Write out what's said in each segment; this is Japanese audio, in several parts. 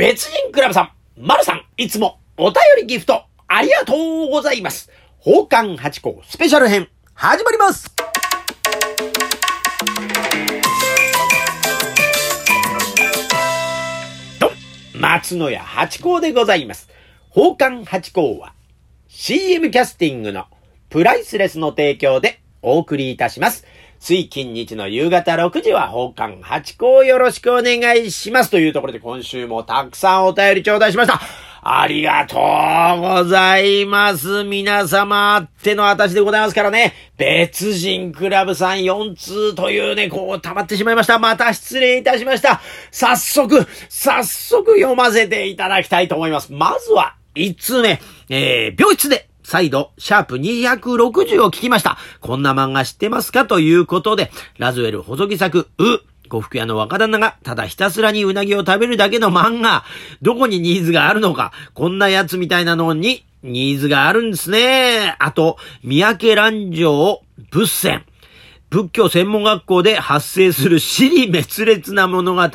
別人クラブさん、まるさん、いつもお便りギフトありがとうございます。宝冠八甲スペシャル編、始まりますど、松野屋八甲でございます。宝冠八甲は CM キャスティングのプライスレスの提供でお送りいたします。水金日の夕方6時は奉還8個よろしくお願いします。というところで今週もたくさんお便り頂戴しました。ありがとうございます。皆様あっての私でございますからね。別人クラブさん4通というね、こう溜まってしまいました。また失礼いたしました。早速、早速読ませていただきたいと思います。まずは、1通目、えー、病室で再度、シャープ260を聞きました。こんな漫画知ってますか？ということで、ラズウェル細木作、う、呉服屋の若旦那が、ただひたすらにうなぎを食べるだけの漫画、どこにニーズがあるのか、こんなやつみたいなのに、ニーズがあるんですね。あと、三宅乱城仏戦。仏教専門学校で発生する死に滅裂な物語、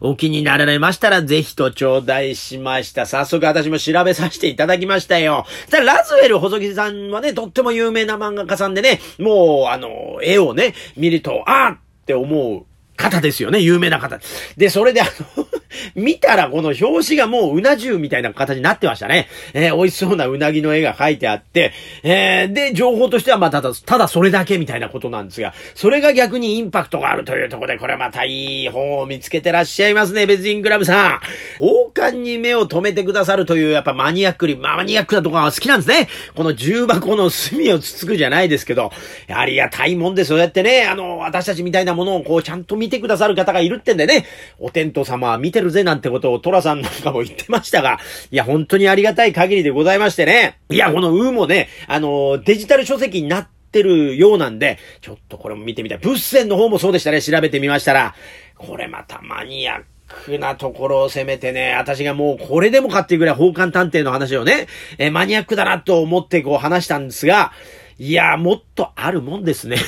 お気になられましたらぜひと頂戴しました。早速私も調べさせていただきましたよ。ただラズウェル細木さんはね、とっても有名な漫画家さんでね、もう、あの、絵をね、見ると、あーって思う方ですよね。有名な方。で、それであの 見たらこの表紙がもううな重みたいな形になってましたね。えー、美味しそうなうなぎの絵が描いてあって、えー、で、情報としてはまあただ、ただそれだけみたいなことなんですが、それが逆にインパクトがあるというとこで、これまたいい本を見つけてらっしゃいますね、別人クラブさん。王冠に目を留めてくださるというやっぱマニアックに、マニアックなところが好きなんですね。この重箱の隅をつつくじゃないですけど、ありがたいもんでそうやってね、あの、私たちみたいなものをこうちゃんと見てくださる方がいるってんでね、お天道様は見ててるぜなんてことをトラさんなんかも言ってましたが、いや、本当にありがたい限りでございましてね。いや、このウーもね、あの、デジタル書籍になってるようなんで、ちょっとこれも見てみたい。物線の方もそうでしたね、調べてみましたら。これまたマニアックなところを攻めてね、私がもうこれでもかっていうぐらい奉還探偵の話をね、えマニアックだなと思ってこう話したんですが、いや、もっとあるもんですね。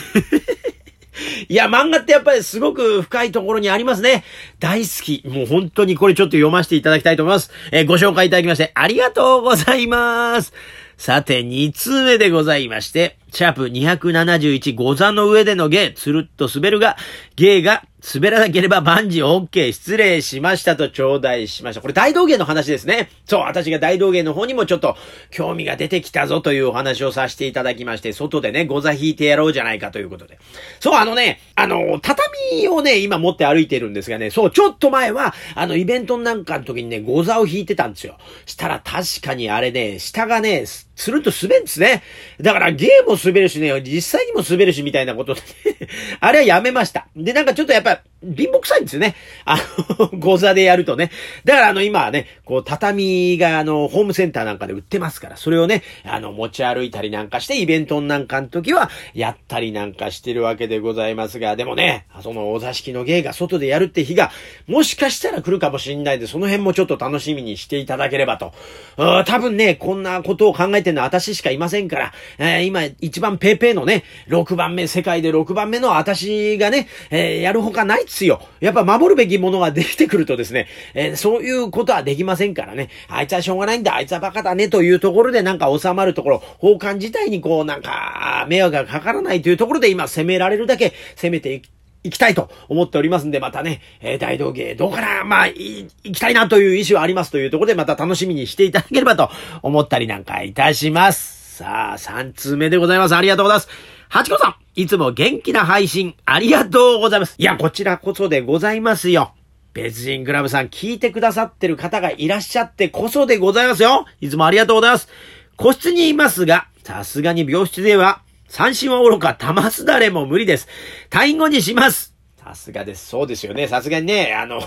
いや、漫画ってやっぱりすごく深いところにありますね。大好き。もう本当にこれちょっと読ませていただきたいと思います。えー、ご紹介いただきましてありがとうございます。さて、2通目でございまして、シャープ271、ゴザの上での芸、つるっと滑るが、芸が滑らなければ万事 OK 失礼しましたと頂戴しました。これ大道芸の話ですね。そう、私が大道芸の方にもちょっと興味が出てきたぞというお話をさせていただきまして、外でね、ゴザ引いてやろうじゃないかということで。そう、あのね、あの、畳をね、今持って歩いてるんですがね、そう、ちょっと前は、あの、イベントなんかの時にね、ゴザを引いてたんですよ。したら確かにあれね、下がね、つるっと滑るんですね。だからゲーも滑るしね、実際にも滑るしみたいなことで、あれはやめました。で、なんかちょっとやっぱ、貧乏臭いんですよね。あの、ゴザでやるとね。だからあの、今はね、こう、畳があの、ホームセンターなんかで売ってますから、それをね、あの、持ち歩いたりなんかして、イベントなんかの時は、やったりなんかしてるわけでございますが、でもね、そのお座敷の芸が外でやるって日が、もしかしたら来るかもしんないで、その辺もちょっと楽しみにしていただければと。多分ね、こんなことを考えてるのは私しかいませんから、えー、今、一番ペーペーのね、6番目、世界で6番目の私がね、えー、やるほかないっすよ。やっぱ守るべきものができてくるとですね、えー、そういうことはできませんからね。あいつはしょうがないんだ、あいつはバカだねというところでなんか収まるところ、法官自体にこうなんか、迷惑がかからないというところで今攻められるだけ攻めてい行きたいと思っておりますんで、またね、えー、大道芸どうかなまあ、行きたいなという意思はありますというところで、また楽しみにしていただければと思ったりなんかいたします。さあ、3通目でございます。ありがとうございます。はちこさん、いつも元気な配信、ありがとうございます。いや、こちらこそでございますよ。別人クラブさん、聞いてくださってる方がいらっしゃってこそでございますよ。いつもありがとうございます。個室にいますが、さすがに病室では、三振は愚か、玉すだれも無理です。退院後にします。さすがです。そうですよね。さすがにね、あの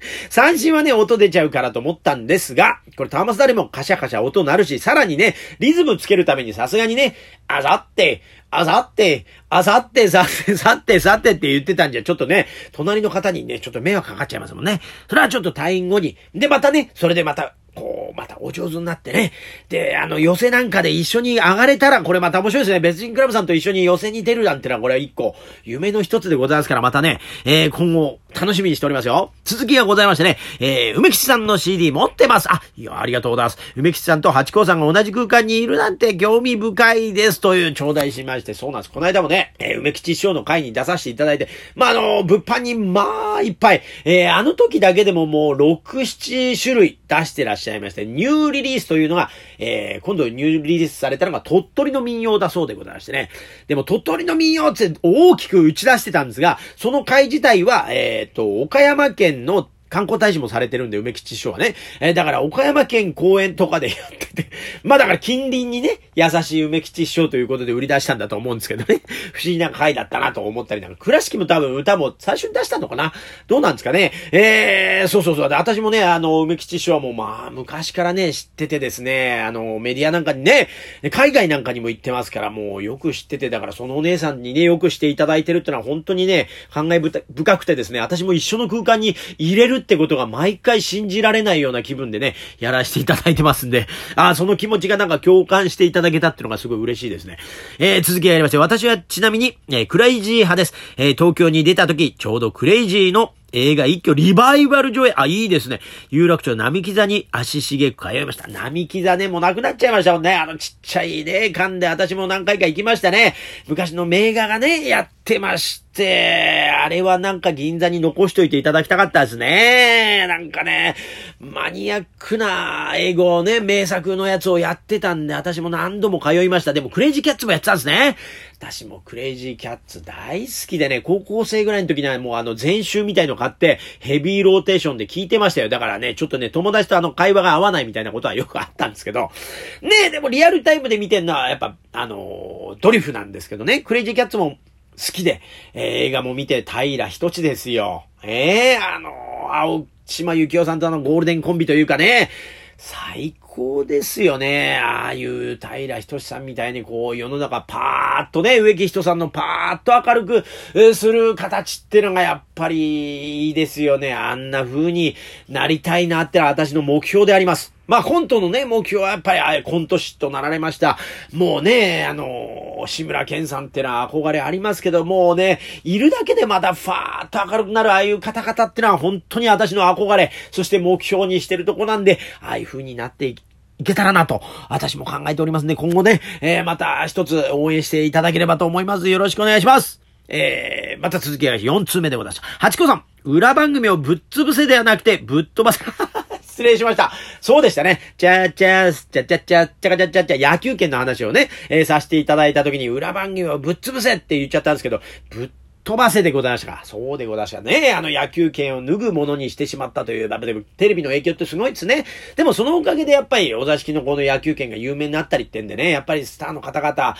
三振はね、音出ちゃうからと思ったんですが、これ、ターマスダレもカシャカシャ音鳴るし、さらにね、リズムつけるためにさすがにね、あさって、あさって、あさって、さって、さって、さってって言ってたんじゃ、ちょっとね、隣の方にね、ちょっと迷惑かかっちゃいますもんね。それはちょっと退院後に。で、またね、それでまた、こもまたお上手になってね。で、あの、寄せなんかで一緒に上がれたら、これまた面白いですね。別人クラブさんと一緒に寄せに出るなんてのは、これは一個、夢の一つでございますから、またね、えー、今後、楽しみにしておりますよ。続きがございましてね、えー、梅吉さんの CD 持ってます。あ、いや、ありがとうございます。梅吉さんと八甲さんが同じ空間にいるなんて興味深いですという頂戴しまして、そうなんです。この間もね、えー、梅吉師匠の会に出させていただいて、まあ、あの、物販に、まあ、いっぱい、えー、あの時だけでももう、6、7種類出してらっしゃしゃいまして、ニューリリースというのが、えー、今度ニューリリースされたのが鳥取の民謡だそうでございましてね。でも鳥取の民謡って大きく打ち出してたんですが、その会自体は、えっ、ー、と、岡山県の観光大使もされてるんで、梅吉師匠はね。えー、だから岡山県公園とかでやって、まあだから近隣にね、優しい梅吉師匠ということで売り出したんだと思うんですけどね。不思議な回だったなと思ったりなんか、倉敷も多分歌も最初に出したのかなどうなんですかね。えー、そうそうそう。で、私もね、あの、梅吉師匠はもうまあ、昔からね、知っててですね、あの、メディアなんかにね、海外なんかにも行ってますから、もうよく知ってて、だからそのお姉さんにね、よくしていただいてるってのは本当にね、考え深くてですね、私も一緒の空間に入れるってことが毎回信じられないような気分でね、やらせていただいてますんで、あその気持ちがなんか共感していただけたっていうのがすごい嬉しいですね。えー、続きやりまして、私はちなみに、えー、クライジー派です。えー、東京に出た時、ちょうどクレイジーの映画一挙リバイバル上映。あ、いいですね。有楽町並木座に足しげく通いました。並木座ね、もうなくなっちゃいましたもんね。あのちっちゃいね、館で私も何回か行きましたね。昔の名画がね、やってまして、あれはなんか銀座に残しといていただきたかったですね。なんかね、マニアックな英語をね、名作のやつをやってたんで、私も何度も通いました。でもクレイジーキャッツもやってたんですね。私もクレイジーキャッツ大好きでね、高校生ぐらいの時にはもうあの全集みたいの買ってヘビーローテーションで聞いてましたよ。だからね、ちょっとね、友達とあの会話が合わないみたいなことはよくあったんですけど、ねえ、でもリアルタイムで見てんのはやっぱ、あのドリフなんですけどね、クレイジーキャッツも好きで、えー、映画も見て平一地ですよ。ええー、あの青島幸雄さんとあのゴールデンコンビというかね、最高高ですよね。ああいう平仁さんみたいにこう世の中パーッとね、植木人さんのパーッと明るくする形ってのがやっぱりいいですよね。あんな風になりたいなってのは私の目標であります。まあ、コントのね、目標はやっぱり、あコント師となられました。もうね、あの、志村けんさんってのは憧れありますけど、もうね、いるだけでまたファーっと明るくなるああいう方々ってのは本当に私の憧れ、そして目標にしてるとこなんで、ああいう風になっていきいけたらなと、私も考えておりますんで、今後ね、えー、また一つ応援していただければと思います。よろしくお願いします。えー、また続きが4通目でございます。八子さん、裏番組をぶっ潰せではなくて、ぶっ飛ばせ、失礼しました。そうでしたね。ちゃちゃす、ちゃちゃちゃ、ちゃかちゃちゃちゃ、野球券の話をね、えー、させていただいた時に裏番組をぶっ潰せって言っちゃったんですけど、ぶっ飛ばせでございましたか？そうでございましたね。あの野球券を脱ぐものにしてしまったという、でもテレビの影響ってすごいですね。でもそのおかげでやっぱりお座敷のこの野球券が有名になったりってんでね、やっぱりスターの方々、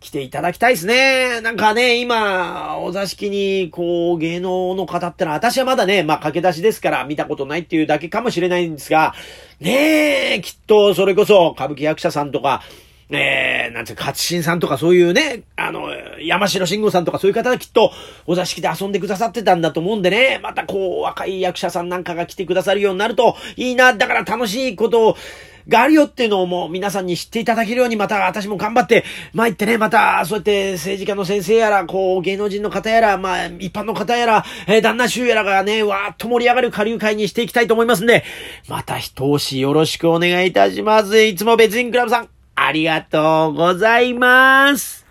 来ていただきたいですね。なんかね、今、お座敷に、こう、芸能の方ってのは、私はまだね、まあ、駆け出しですから見たことないっていうだけかもしれないんですが、ねえ、きっと、それこそ、歌舞伎役者さんとか、えー、なんていうか、勝新さんとかそういうね、あの、山城慎吾さんとかそういう方がきっとお座敷で遊んでくださってたんだと思うんでね、またこう、若い役者さんなんかが来てくださるようになるといいな、だから楽しいことを、があるよっていうのをもう皆さんに知っていただけるようにまた私も頑張って、ま言ってね、またそうやって政治家の先生やら、こう芸能人の方やら、まあ一般の方やら、え、旦那衆やらがね、わーっと盛り上がる下流会にしていきたいと思いますんで、また一押しよろしくお願いいたします。いつも別人クラブさん、ありがとうございます。